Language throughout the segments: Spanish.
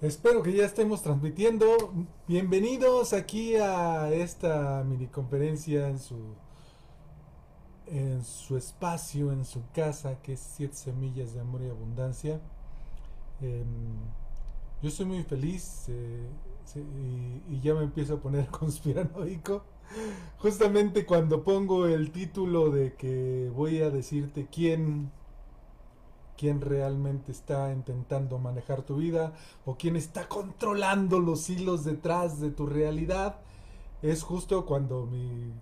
Espero que ya estemos transmitiendo. Bienvenidos aquí a esta mini conferencia en su en su espacio, en su casa, que es Siete Semillas de Amor y Abundancia. Em, yo soy muy feliz eh, y, ya me empiezo a poner conspiranoico. Justamente cuando pongo el título de que voy a decirte quién quién realmente está intentando manejar tu vida o quién está controlando los hilos detrás de tu realidad. Es justo cuando mi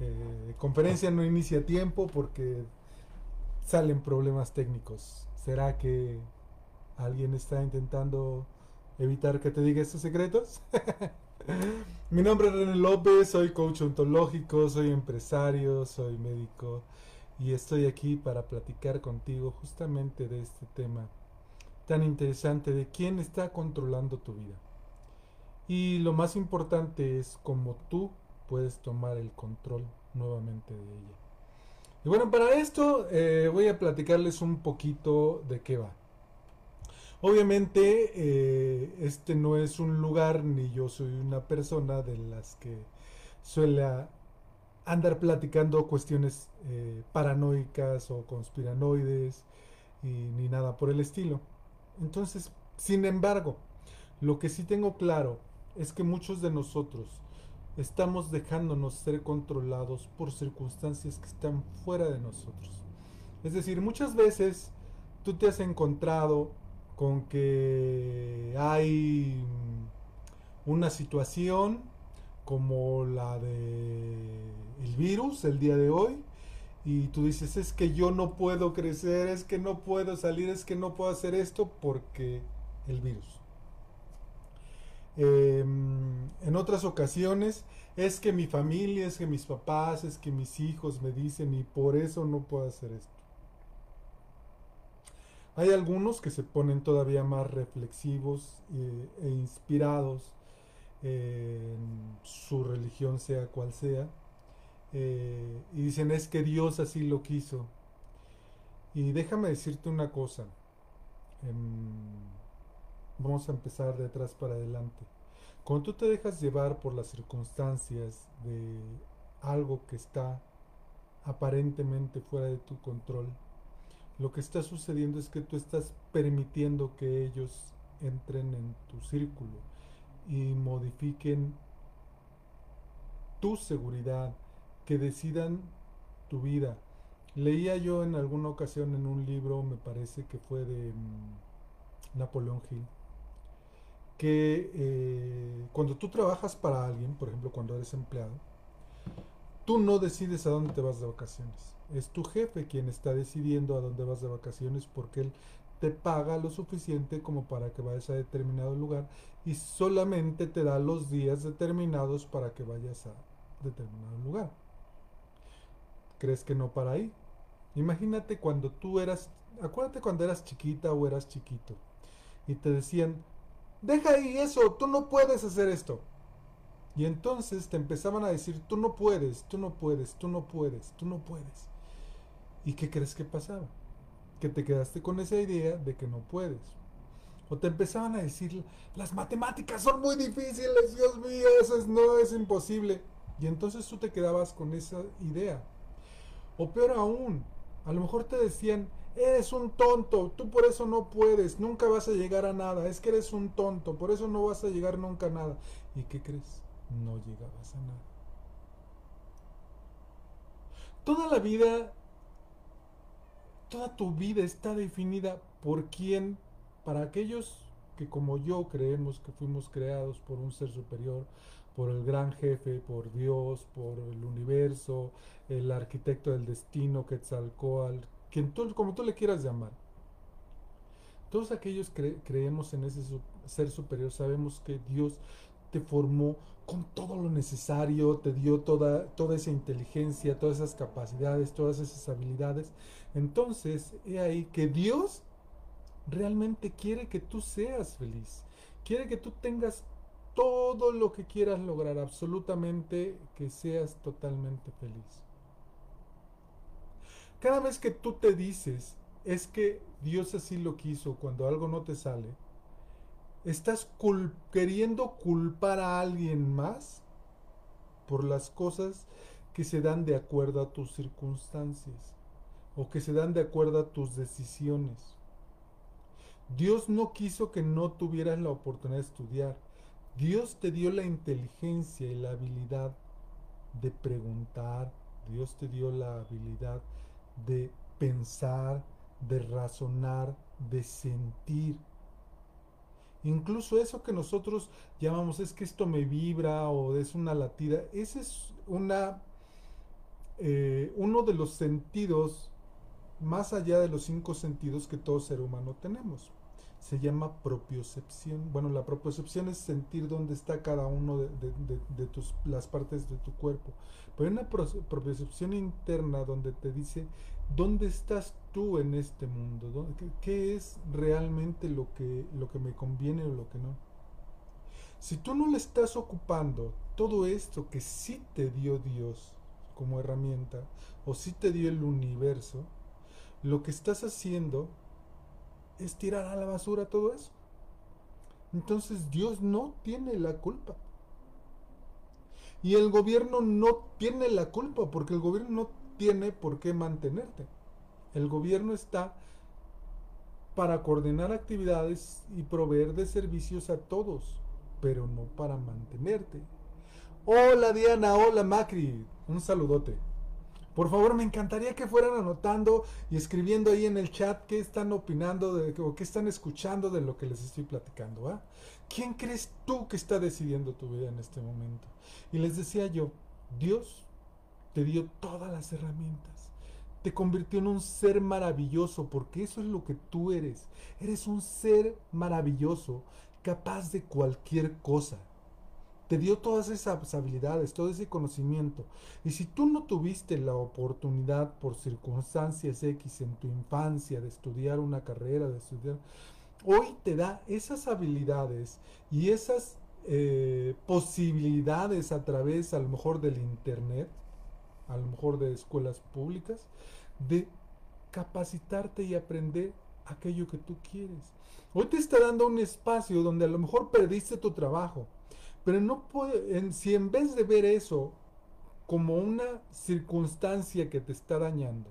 eh, conferencia no inicia a tiempo porque salen problemas técnicos. ¿Será que alguien está intentando evitar que te diga estos secretos? Mi nombre es René López, soy coach ontológico, soy empresario, soy médico y estoy aquí para platicar contigo justamente de este tema tan interesante de quién está controlando tu vida. Y lo más importante es cómo tú puedes tomar el control nuevamente de ella. Y bueno, para esto eh, voy a platicarles un poquito de qué va. Obviamente eh, este no es un lugar ni yo soy una persona de las que suele andar platicando cuestiones eh, paranoicas o conspiranoides y ni nada por el estilo. Entonces, sin embargo, lo que sí tengo claro es que muchos de nosotros estamos dejándonos ser controlados por circunstancias que están fuera de nosotros. Es decir, muchas veces tú te has encontrado con que hay una situación como la de el virus el día de hoy y tú dices es que yo no puedo crecer, es que no puedo salir, es que no puedo hacer esto porque el virus. Em, en otras ocasiones es que mi familia, es que mis papás, es que mis hijos me dicen y por eso no puedo hacer esto. Hay algunos que se ponen todavía más reflexivos eh, e inspirados su religión sea cual sea, eh, y dicen es que Dios así lo quiso. Y déjame decirte una cosa, em, vamos a empezar de atrás para adelante. Cuando tú te dejas llevar por las circunstancias de algo que está aparentemente fuera de tu control, lo que está sucediendo es que tú estás permitiendo que ellos entren en tu círculo y modifiquen tu seguridad, que decidan tu vida. Leía yo en alguna ocasión en un libro, me parece que fue de mm, Napoleón Hill, que eh, cuando tú trabajas para alguien, por ejemplo cuando eres empleado, tú no decides a dónde te vas de vacaciones. Es tu jefe quien está decidiendo a dónde vas de vacaciones porque él te paga lo suficiente como para que vayas a determinado lugar y solamente te da los días determinados para que vayas a determinado lugar. ¿Crees que no para ahí? Imagínate cuando tú eras, acuérdate cuando eras chiquita o eras chiquito y te decían, deja ahí eso, tú no puedes hacer esto. Y entonces te empezaban a decir, tú no puedes, tú no puedes, tú no puedes, tú no puedes. ¿Y qué crees que pasaba? Que te quedaste con esa idea de que no puedes. O te empezaban a decir, las matemáticas son muy difíciles, Dios mío, eso es, no es imposible. Y entonces tú te quedabas con esa idea. O peor aún, a lo mejor te decían, eres un tonto, tú por eso no puedes, nunca vas a llegar a nada, es que eres un tonto, por eso no vas a llegar nunca a nada. ¿Y qué crees? No llegabas a nada. Toda la vida, toda tu vida está definida por quién, para aquellos que como yo creemos que fuimos creados por un ser superior, por el gran jefe, por Dios, por el universo, el arquitecto del destino, Quetzalcoatl, quien tú, como tú le quieras llamar. Todos aquellos que creemos en ese ser superior sabemos que Dios te formó con todo lo necesario, te dio toda, toda esa inteligencia, todas esas capacidades, todas esas habilidades. Entonces, he ahí que Dios realmente quiere que tú seas feliz. Quiere que tú tengas todo lo que quieras lograr, absolutamente que seas totalmente feliz. Cada vez que tú te dices, es que Dios así lo quiso, cuando algo no te sale, ¿Estás queriendo culpar a alguien más por las cosas que se dan de acuerdo a tus circunstancias o que se dan de acuerdo a tus decisiones? Dios no quiso que no tuvieras la oportunidad de estudiar. Dios te dio la inteligencia y la habilidad de preguntar. Dios te dio la habilidad de pensar, de razonar, de sentir. Incluso eso que nosotros llamamos es que esto me vibra o es una latida, ese es una, eh, uno de los sentidos más allá de los cinco sentidos que todo ser humano tenemos. Se llama propiocepción. Bueno, la propiocepción es sentir dónde está cada uno de, tus, las partes de tu cuerpo. Pero hay una propiocepción interna donde te dice dónde estás tú en este mundo, qué, es realmente lo que, lo que me conviene o lo que no. Si tú no le estás ocupando todo esto que sí te dio Dios como herramienta, o sí te dio el universo, lo que estás haciendo es tirar a la basura todo eso. Entonces Dios no tiene la culpa. Y el gobierno no tiene la culpa porque el gobierno no tiene por qué mantenerte. El gobierno está para coordinar actividades y proveer de servicios a todos, pero no para mantenerte. Hola Diana, hola Macri, un saludote. Por favor, me encantaría que fueran anotando y escribiendo ahí en el chat qué están opinando de, o qué están escuchando de lo que les estoy platicando. ¿Quién crees tú que está decidiendo tu vida en este momento? Y les decía yo, Dios te dio todas las herramientas te convirtió en un ser maravilloso, porque eso es lo que tú eres. Eres un ser maravilloso, capaz de cualquier cosa. Te dio todas esas habilidades, todo ese conocimiento. Y si tú no tuviste la oportunidad por circunstancias X en tu infancia de estudiar una carrera, de estudiar, hoy te da esas habilidades y esas eh, posibilidades a través a lo mejor del Internet a lo mejor de escuelas públicas, de capacitarte y aprender aquello que tú quieres. Hoy te está dando un espacio donde a lo mejor perdiste tu trabajo, pero no puede, si en vez de ver eso como una circunstancia que te está dañando,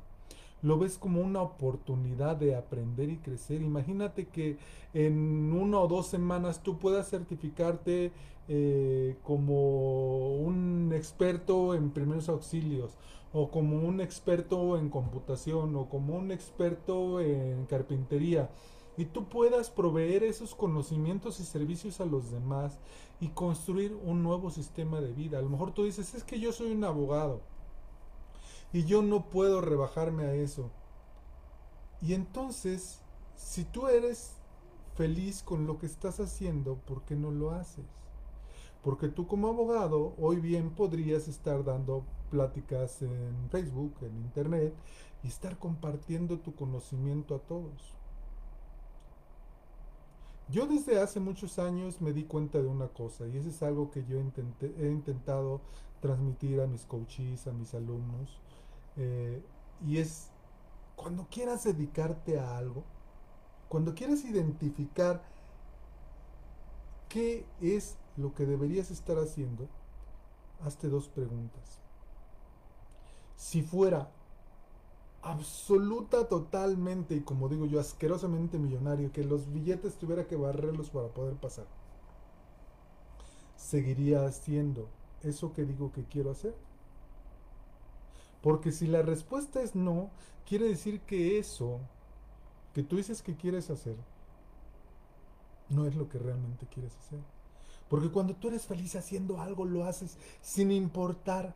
lo ves como una oportunidad de aprender y crecer. Imagínate que en una o dos semanas tú puedas certificarte eh, como experto en primeros auxilios o como un experto en computación o como un experto en carpintería y tú puedas proveer esos conocimientos y servicios a los demás y construir un nuevo sistema de vida. A lo mejor tú dices, es que yo soy un abogado y yo no puedo rebajarme a eso. Y entonces, si tú eres feliz con lo que estás haciendo, ¿por qué no lo haces? Porque tú como abogado hoy bien podrías estar dando pláticas en Facebook, en Internet y estar compartiendo tu conocimiento a todos. Yo desde hace muchos años me di cuenta de una cosa y eso es algo que yo he intentado transmitir a mis coaches, a mis alumnos, eh, y es cuando quieras dedicarte a algo, cuando quieras identificar qué es lo que deberías estar haciendo, hazte dos preguntas. Si fuera absoluta, totalmente, y como digo yo, asquerosamente millonario, que los billetes tuviera que barrerlos para poder pasar, ¿seguiría haciendo eso que digo que quiero hacer? Porque si la respuesta es no, quiere decir que eso que tú dices que quieres hacer, no es lo que realmente quieres hacer. Porque cuando tú eres feliz haciendo algo, lo haces sin importar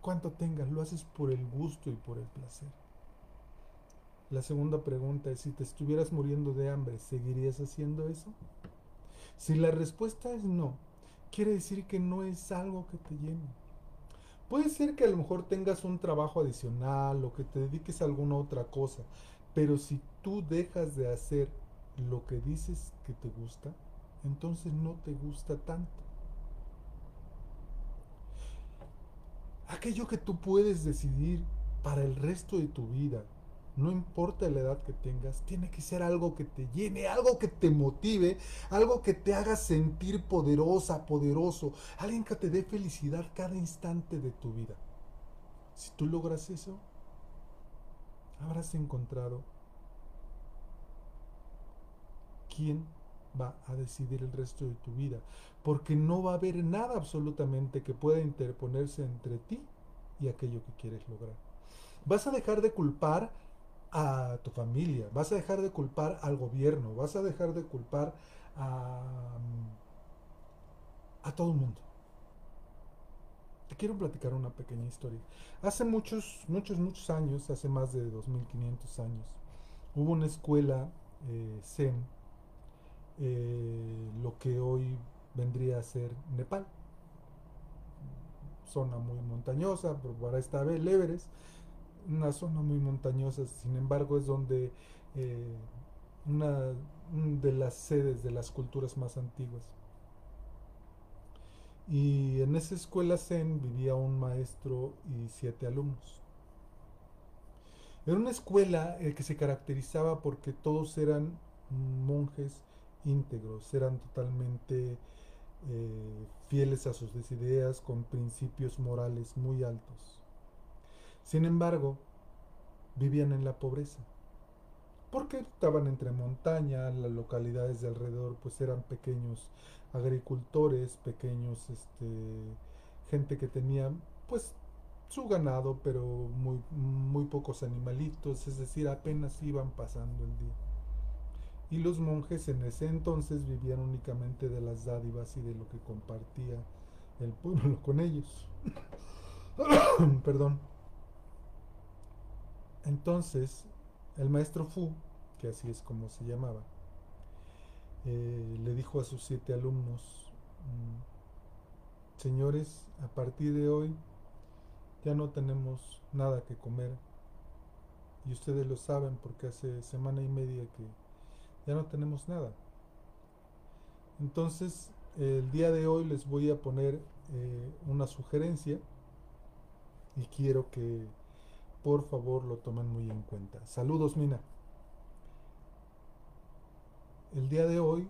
cuánto tengas, lo haces por el gusto y por el placer. La segunda pregunta es, si te estuvieras muriendo de hambre, ¿seguirías haciendo eso? Si la respuesta es no, quiere decir que no es algo que te llene. Puede ser que a lo mejor tengas un trabajo adicional o que te dediques a alguna otra cosa, pero si tú dejas de hacer lo que dices que te gusta, entonces no te gusta tanto. Aquello que tú puedes decidir para el resto de tu vida, no importa la edad que tengas, tiene que ser algo que te llene, algo que te motive, algo que te haga sentir poderosa, poderoso, alguien que te dé felicidad cada instante de tu vida. Si tú logras eso, habrás encontrado quién va a decidir el resto de tu vida, porque no va a haber nada absolutamente que pueda interponerse entre ti y aquello que quieres lograr. Vas a dejar de culpar a tu familia, vas a dejar de culpar al gobierno, vas a dejar de culpar a, a todo el mundo. Te quiero platicar una pequeña historia. Hace muchos, muchos, muchos años, hace más de 2500 años, hubo una escuela eh, Zen, eh, lo que hoy vendría a ser Nepal. Zona muy montañosa, para esta vez una zona muy montañosa, sin embargo es donde eh, una de las sedes de las culturas más antiguas. Y en esa escuela Zen vivía un maestro y siete alumnos. Era una escuela eh, que se caracterizaba porque todos eran monjes íntegros, eran totalmente eh, fieles a sus ideas, con principios morales muy altos. Sin embargo, vivían en la pobreza. Porque estaban entre montaña, las localidades de alrededor pues eran pequeños agricultores, pequeños este gente que tenía pues su ganado, pero muy muy pocos animalitos, es decir, apenas iban pasando el día. Y los monjes en ese entonces vivían únicamente de las dádivas y de lo que compartía el pueblo con ellos. Perdón. Entonces, el maestro Fu, que así es como se llamaba, eh, le dijo a sus siete alumnos, mm, señores, a partir de hoy ya no tenemos nada que comer. Y ustedes lo saben porque hace semana y media que ya no tenemos nada. Entonces, el día de hoy les voy a poner eh, una sugerencia y quiero que por favor lo tomen muy en cuenta. Saludos, Mina. El día de hoy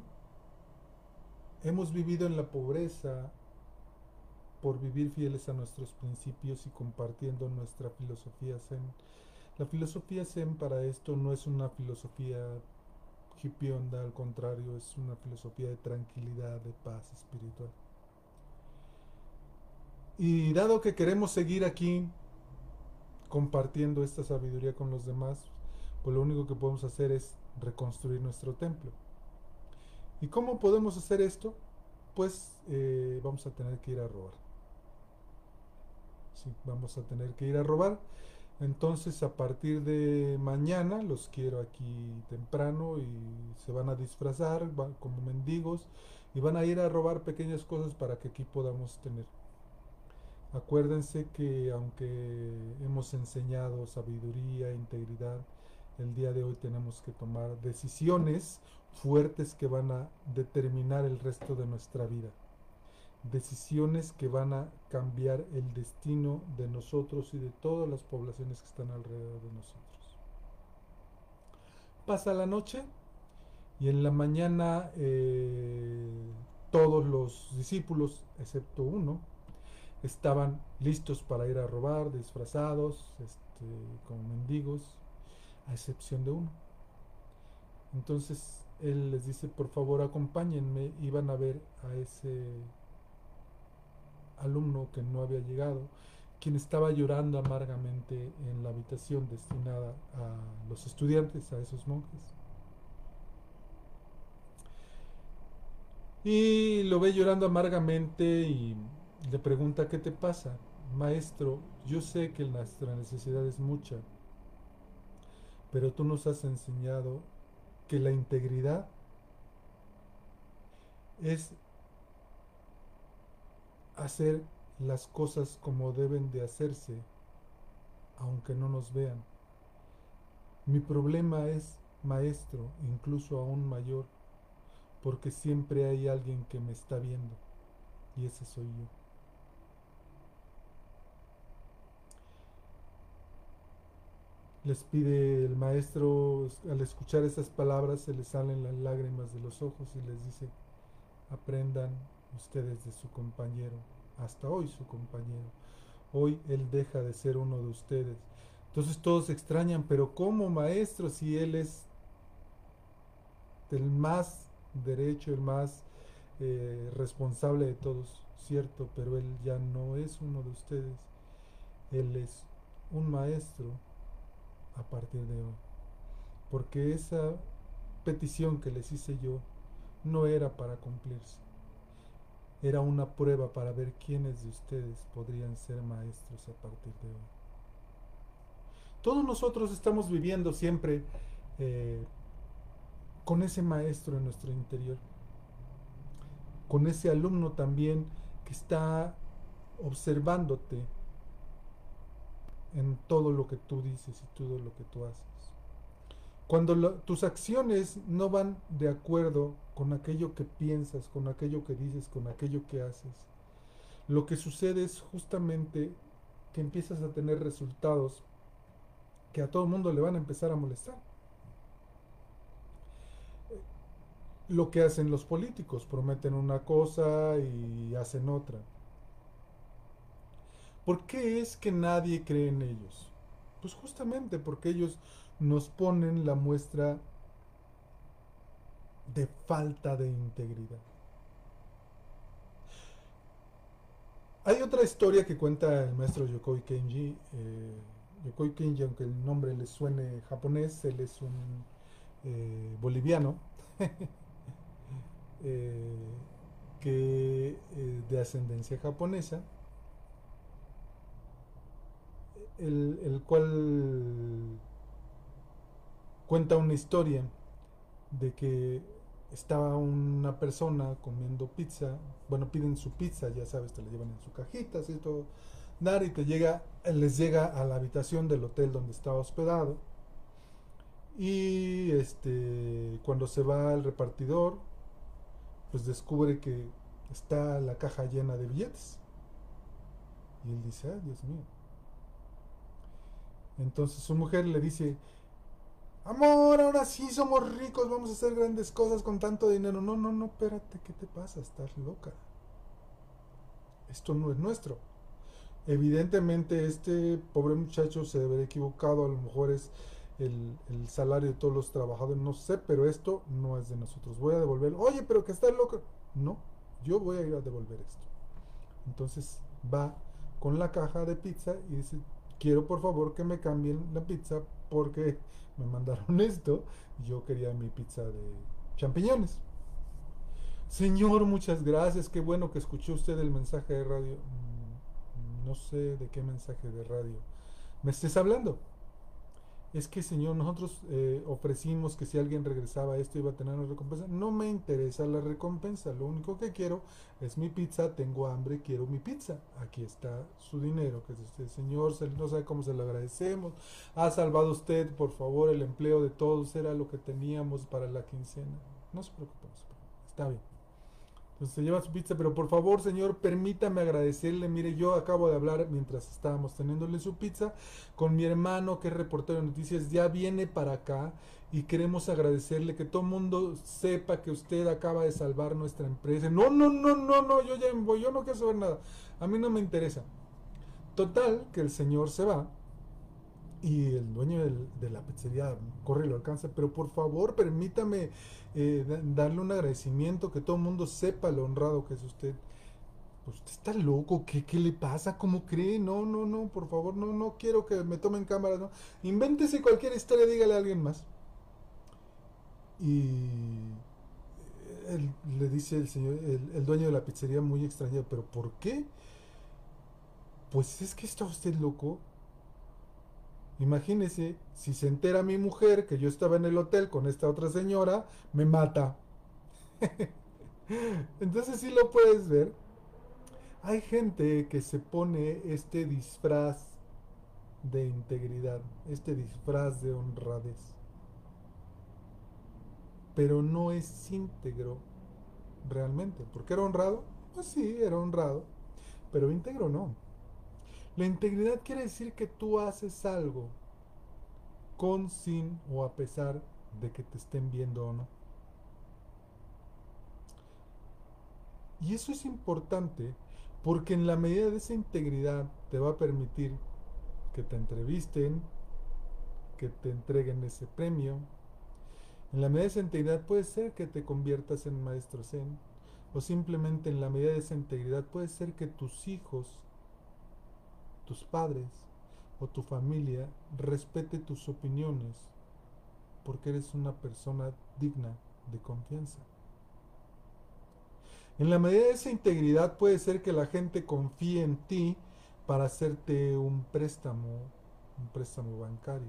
hemos vivido en la pobreza por vivir fieles a nuestros principios y compartiendo nuestra filosofía Zen. La filosofía Zen para esto no es una filosofía hipionda, al contrario, es una filosofía de tranquilidad, de paz espiritual. Y dado que queremos seguir aquí compartiendo esta sabiduría con los demás, pues lo único que podemos hacer es reconstruir nuestro templo. ¿Y cómo podemos hacer esto? Pues eh, vamos a tener que ir a robar. Sí, vamos a tener que ir a robar. Entonces a partir de mañana los quiero aquí temprano y se van a disfrazar como mendigos y van a ir a robar pequeñas cosas para que aquí podamos tener Acuérdense que aunque hemos enseñado sabiduría, integridad, el día de hoy tenemos que tomar decisiones fuertes que van a determinar el resto de nuestra vida. Decisiones que van a cambiar el destino de nosotros y de todas las poblaciones que están alrededor de nosotros. Pasa la noche y en la mañana eh, todos los discípulos, excepto uno, estaban listos para ir a robar, disfrazados, este, como mendigos, a excepción de uno. Entonces él les dice, por favor acompáñenme, iban a ver a ese alumno que no había llegado, quien estaba llorando amargamente en la habitación destinada a los estudiantes, a esos monjes. Y lo ve llorando amargamente y le pregunta, ¿qué te pasa? Maestro, yo sé que nuestra necesidad es mucha, pero tú nos has enseñado que la integridad es hacer las cosas como deben de hacerse, aunque no nos vean. Mi problema es, maestro, incluso aún mayor, porque siempre hay alguien que me está viendo, y ese soy yo. Les pide el maestro, al escuchar esas palabras se les salen las lágrimas de los ojos y les dice, aprendan ustedes de su compañero, hasta hoy su compañero. Hoy él deja de ser uno de ustedes. Entonces todos extrañan, pero ¿cómo maestro si él es el más derecho, el más eh, responsable de todos? Cierto, pero él ya no es uno de ustedes. Él es un maestro a partir de hoy. Porque esa petición que les hice yo no era para cumplirse. Era una prueba para ver quiénes de ustedes podrían ser maestros a partir de hoy. Todos nosotros estamos viviendo siempre eh, con ese maestro en nuestro interior, con ese alumno también que está observándote en todo lo que tú dices y todo lo que tú haces. Cuando tus acciones no van de acuerdo con aquello que piensas, con aquello que dices, con aquello que haces, lo que sucede es justamente que empiezas a tener resultados que a todo el mundo le van a empezar a molestar. Lo que hacen los políticos, prometen una cosa y hacen otra. ¿Por qué es que nadie cree en ellos? Pues justamente porque ellos nos ponen la muestra de falta de integridad. Hay otra historia que cuenta el maestro Yokoi Kenji. Eh, Yokoi Kenji, aunque el nombre le suene japonés, él es un eh, boliviano eh, que de ascendencia japonesa, el, el cual cuenta una historia de que estaba una persona comiendo pizza, bueno, piden su pizza, ya sabes, te la llevan en su cajita, así todo, dar y te llega, les llega a la habitación del hotel donde estaba hospedado. Y este, cuando se va al repartidor, pues descubre que está la caja llena de billetes. Y él dice, ah, Dios mío. Entonces su mujer le dice, Amor, ahora sí somos ricos, vamos a hacer grandes cosas con tanto dinero. No, no, no, espérate, ¿qué te pasa? Estás loca. Esto no es nuestro. Evidentemente este pobre muchacho se debe haber equivocado, a lo mejor es el, salario de todos los trabajadores, no sé, pero esto no es de nosotros. Voy a devolver. Oye, pero que estás loca. No, yo voy a ir a devolver esto. Entonces va con la caja de pizza y dice, quiero por favor que me cambien la pizza porque me mandaron esto. Yo quería mi pizza de champiñones. Señor, muchas gracias. Qué bueno que escuchó usted el mensaje de radio. Mm, no sé de qué mensaje de radio me estés hablando es que Señor, nosotros eh, ofrecimos que si alguien regresaba esto iba a tener una recompensa. No me interesa la recompensa, lo único que quiero es mi pizza, tengo hambre, quiero mi pizza. Aquí está su dinero, que es este Señor, no sabe cómo se lo agradecemos. Ha salvado usted, por favor, el empleo de todos, era lo que teníamos para la quincena. No se preocupe, está bien. Entonces se lleva su pizza, pero por favor, señor, permítame agradecerle. Mire, yo acabo de hablar mientras estábamos teniéndole su pizza con mi hermano que es reportero de noticias. Ya viene para acá y queremos agradecerle que todo mundo sepa que usted acaba de salvar nuestra empresa. No, no, no, no, no, yo ya voy, yo no quiero saber nada. A mí no me interesa. Total, que el señor se va y el dueño de la pizzería corre y lo alcanza, pero por favor permítame eh, darle un agradecimiento, que todo el mundo sepa lo honrado que es usted. Usted está loco, ¿Qué, ¿qué, le pasa? ¿Cómo cree? No, no, no, por favor, no, no quiero que me tomen cámaras, no. Invéntese cualquier historia, dígale a alguien más. Y le dice el señor, el, el dueño de la pizzería muy extrañado, pero ¿por qué? Pues es que está usted loco. Imagínese, si se entera mi mujer que yo estaba en el hotel con esta otra señora, me mata. Entonces si lo puedes ver. Hay gente que se pone este disfraz de integridad, este disfraz de honradez. Pero no es íntegro realmente. ¿Por qué era honrado? Pues sí, era honrado. Pero íntegro no. La integridad quiere decir que tú haces algo con, sin o a pesar de que te estén viendo o no. Y eso es importante porque en la medida de esa integridad te va a permitir que te entrevisten, que te entreguen ese premio. En la medida de esa integridad puede ser que te conviertas en maestro zen. O simplemente en la medida de esa integridad puede ser que tus hijos, tus padres o tu familia respete tus opiniones porque eres una persona digna de confianza. En la medida de esa integridad puede ser que la gente confíe en ti para hacerte un préstamo, un préstamo bancario.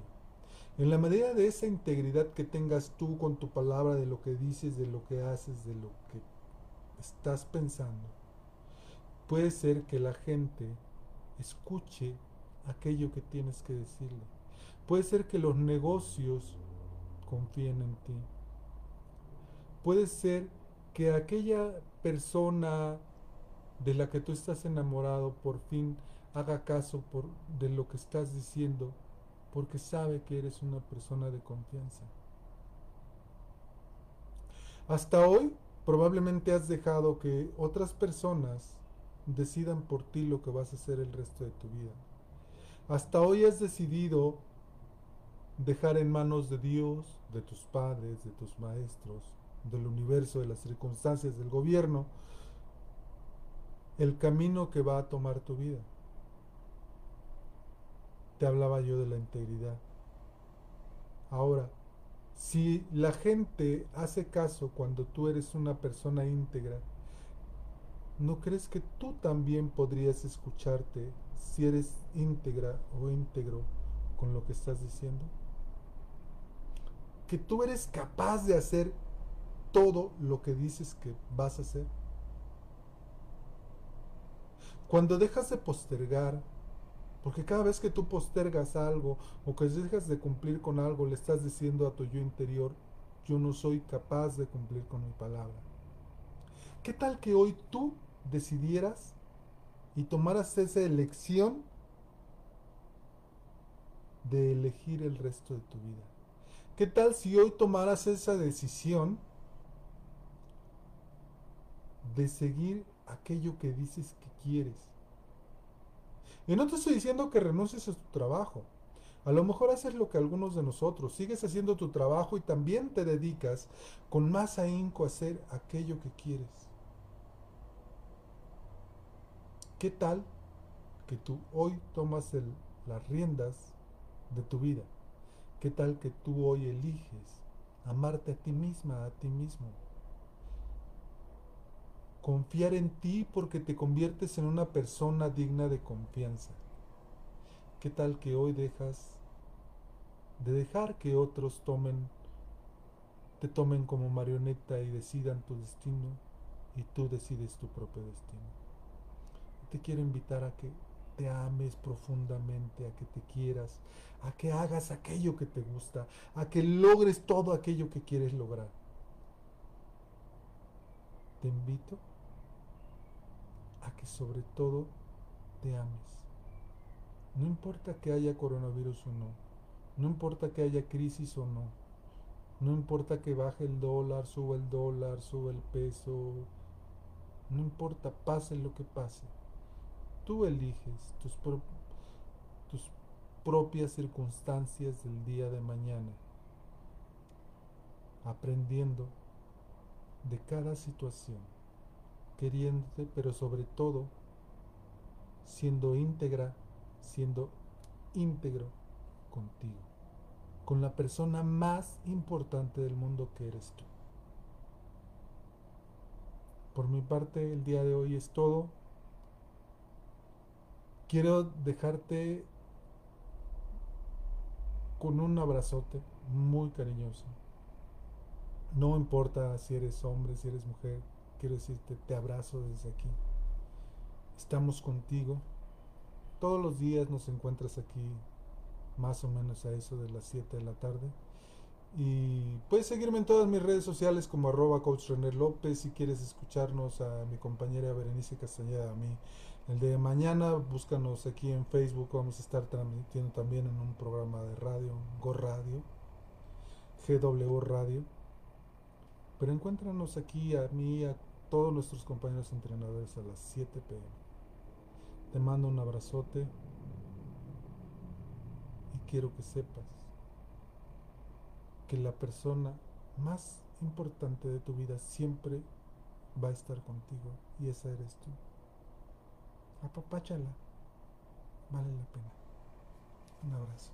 En la medida de esa integridad que tengas tú con tu palabra, de lo que dices, de lo que haces, de lo que estás pensando, puede ser que la gente escuche aquello que tienes que decirle. Puede ser que los negocios confíen en ti. Puede ser que aquella persona de la que tú estás enamorado por fin haga caso por, de lo que estás diciendo porque sabe que eres una persona de confianza. Hasta hoy probablemente has dejado que otras personas decidan por ti lo que vas a hacer el resto de tu vida. Hasta hoy has decidido dejar en manos de Dios, de tus padres, de tus maestros, del universo, de las circunstancias, del gobierno, el camino que va a tomar tu vida. Te hablaba yo de la integridad. Ahora, si la gente hace caso cuando tú eres una persona íntegra, ¿no crees que tú también podrías escucharte si eres íntegra o íntegro con lo que estás diciendo? Que tú eres capaz de hacer todo lo que dices que vas a hacer. Cuando dejas de postergar, porque cada vez que tú postergas algo o que dejas de cumplir con algo, le estás diciendo a tu yo interior, yo no soy capaz de cumplir con mi palabra. ¿Qué tal que hoy tú decidieras y tomaras esa elección de elegir el resto de tu vida? ¿Qué tal si hoy tomaras esa decisión de seguir aquello que dices que quieres. Y no te estoy diciendo que renuncies a tu trabajo. A lo mejor haces lo que algunos de nosotros, sigues haciendo tu trabajo y también te dedicas con más ahínco a hacer aquello que quieres. ¿Qué tal que tú hoy tomas las riendas de tu vida? ¿Qué tal que tú hoy eliges amarte a ti misma, a ti mismo? confiar en ti porque te conviertes en una persona digna de confianza. ¿Qué tal que hoy dejas de dejar que otros tomen te tomen como marioneta y decidan tu destino y tú decides tu propio destino? Te quiero invitar a que te ames profundamente, a que te quieras, a que hagas aquello que te gusta, a que logres todo aquello que quieres lograr. Te invito a que sobre todo te ames. No importa que haya coronavirus o no, no importa que haya crisis o no, no importa que baje el dólar, suba el dólar, suba el peso, no importa, pase lo que pase. Tú eliges tus, tus propias circunstancias del día de mañana, aprendiendo de cada situación queriéndote, pero sobre todo siendo íntegra, siendo íntegro contigo, con la persona más importante del mundo que eres tú. Por mi parte, el día de hoy es todo. Quiero dejarte con un abrazote muy cariñoso. No importa si eres hombre, si eres mujer, quiero decirte, te abrazo desde aquí. Estamos contigo. Todos los días nos encuentras aquí, más o menos a eso de las 7 de la tarde. Y puedes seguirme en todas mis redes sociales como arroba coach López. Si quieres escucharnos a mi compañera Berenice Castañeda, a mí el de mañana, búscanos aquí en Facebook. Vamos a estar transmitiendo también en un programa de radio, Go Radio, GW Radio. Pero encuéntranos aquí a mí, a todos nuestros compañeros entrenadores a las 7 pm. Te mando un abrazote y quiero que sepas que la persona más importante de tu vida siempre va a estar contigo y esa eres tú. Apapáchala. Vale la pena. Un abrazo.